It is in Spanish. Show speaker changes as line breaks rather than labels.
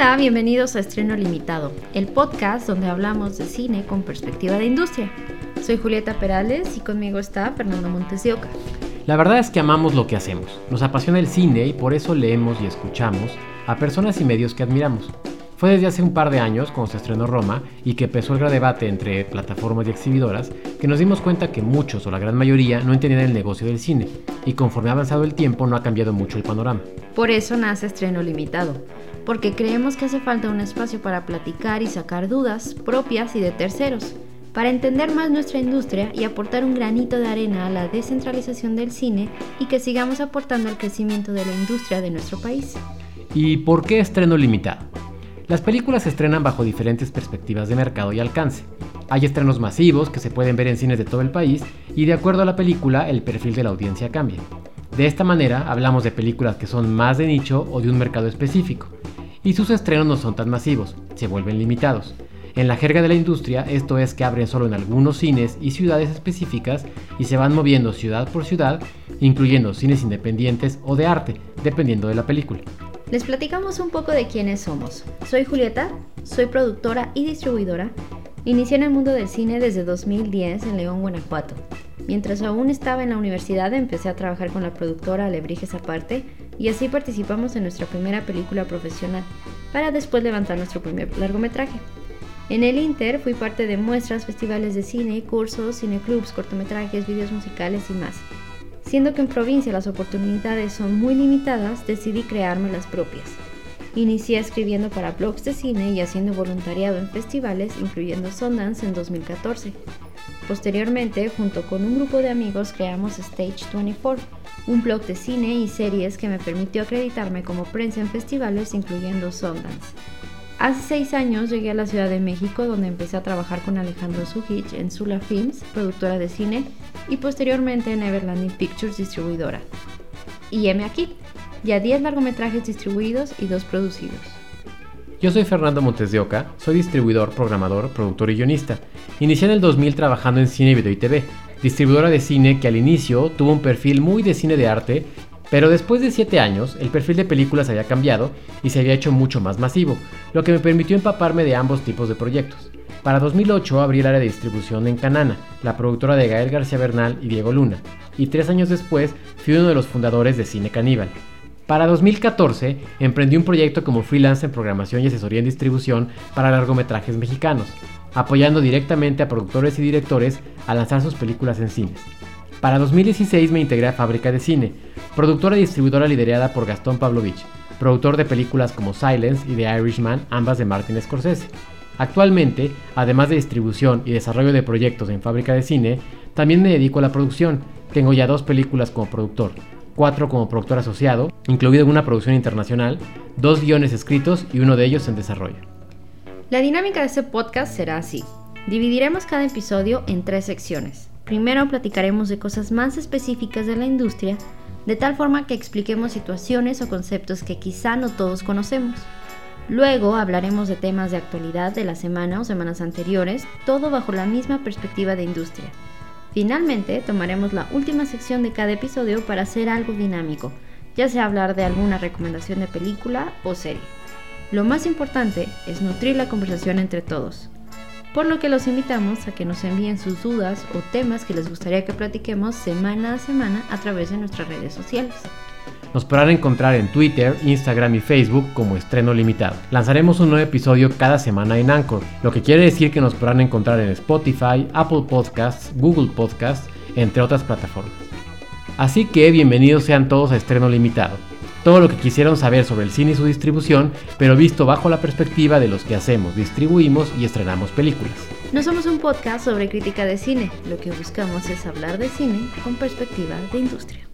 Hola, bienvenidos a Estreno Limitado, el podcast donde hablamos de cine con perspectiva de industria. Soy Julieta Perales y conmigo está Fernando Montes de Oca.
La verdad es que amamos lo que hacemos, nos apasiona el cine y por eso leemos y escuchamos a personas y medios que admiramos. Fue desde hace un par de años, cuando se estrenó Roma y que empezó el gran debate entre plataformas y exhibidoras, que nos dimos cuenta que muchos o la gran mayoría no entendían el negocio del cine, y conforme ha avanzado el tiempo no ha cambiado mucho el panorama.
Por eso nace Estreno Limitado, porque creemos que hace falta un espacio para platicar y sacar dudas propias y de terceros, para entender más nuestra industria y aportar un granito de arena a la descentralización del cine y que sigamos aportando al crecimiento de la industria de nuestro país.
¿Y por qué estreno limitado? Las películas se estrenan bajo diferentes perspectivas de mercado y alcance. Hay estrenos masivos que se pueden ver en cines de todo el país y de acuerdo a la película el perfil de la audiencia cambia. De esta manera hablamos de películas que son más de nicho o de un mercado específico, y sus estrenos no son tan masivos, se vuelven limitados. En la jerga de la industria, esto es que abren solo en algunos cines y ciudades específicas y se van moviendo ciudad por ciudad, incluyendo cines independientes o de arte, dependiendo de la película.
Les platicamos un poco de quiénes somos. Soy Julieta, soy productora y distribuidora. Inicié en el mundo del cine desde 2010 en León, Guanajuato. Mientras aún estaba en la universidad empecé a trabajar con la productora Alebrijes Aparte y así participamos en nuestra primera película profesional, para después levantar nuestro primer largometraje. En el Inter fui parte de muestras, festivales de cine, cursos, cineclubs, cortometrajes, videos musicales y más. Siendo que en provincia las oportunidades son muy limitadas, decidí crearme las propias. Inicié escribiendo para blogs de cine y haciendo voluntariado en festivales, incluyendo Sundance en 2014. Posteriormente, junto con un grupo de amigos, creamos Stage 24, un blog de cine y series que me permitió acreditarme como prensa en festivales, incluyendo Sundance. Hace seis años llegué a la Ciudad de México donde empecé a trabajar con Alejandro Sujic en Sula Films, productora de cine, y posteriormente en Everlanding Pictures, distribuidora. Y heme aquí, ya 10 largometrajes distribuidos y 2 producidos.
Yo soy Fernando Montes de Oca, soy distribuidor, programador, productor y guionista. Inicié en el 2000 trabajando en cine, video y TV, distribuidora de cine que al inicio tuvo un perfil muy de cine de arte pero después de 7 años, el perfil de películas había cambiado y se había hecho mucho más masivo, lo que me permitió empaparme de ambos tipos de proyectos. Para 2008 abrí el área de distribución en Canana, la productora de Gael García Bernal y Diego Luna, y tres años después fui uno de los fundadores de Cine Caníbal. Para 2014 emprendí un proyecto como freelance en programación y asesoría en distribución para largometrajes mexicanos, apoyando directamente a productores y directores a lanzar sus películas en cines. Para 2016 me integré a Fábrica de Cine, productora y distribuidora liderada por Gastón Pavlovich, productor de películas como Silence y The Irishman, ambas de Martin Scorsese. Actualmente, además de distribución y desarrollo de proyectos en Fábrica de Cine, también me dedico a la producción. Tengo ya dos películas como productor, cuatro como productor asociado, incluido una producción internacional, dos guiones escritos y uno de ellos en desarrollo.
La dinámica de este podcast será así. Dividiremos cada episodio en tres secciones. Primero platicaremos de cosas más específicas de la industria, de tal forma que expliquemos situaciones o conceptos que quizá no todos conocemos. Luego hablaremos de temas de actualidad de la semana o semanas anteriores, todo bajo la misma perspectiva de industria. Finalmente, tomaremos la última sección de cada episodio para hacer algo dinámico, ya sea hablar de alguna recomendación de película o serie. Lo más importante es nutrir la conversación entre todos por lo que los invitamos a que nos envíen sus dudas o temas que les gustaría que platiquemos semana a semana a través de nuestras redes sociales.
Nos podrán encontrar en Twitter, Instagram y Facebook como Estreno Limitado. Lanzaremos un nuevo episodio cada semana en Anchor, lo que quiere decir que nos podrán encontrar en Spotify, Apple Podcasts, Google Podcasts, entre otras plataformas. Así que bienvenidos sean todos a Estreno Limitado todo lo que quisieron saber sobre el cine y su distribución, pero visto bajo la perspectiva de los que hacemos, distribuimos y estrenamos películas.
No somos un podcast sobre crítica de cine, lo que buscamos es hablar de cine con perspectiva de industria.